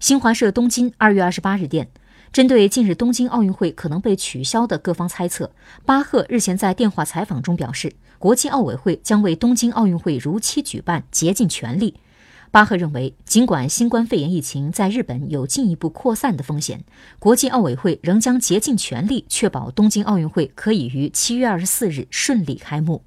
新华社东京二月二十八日电针对近日东京奥运会可能被取消的各方猜测巴赫日前在电话采访中表示国际奥委会将为东京奥运会如期举办竭尽全力。巴赫认为尽管新冠肺炎疫情在日本有进一步扩散的风险国际奥委会仍将竭尽全力确保东京奥运会可以于七月二十四日顺利开幕。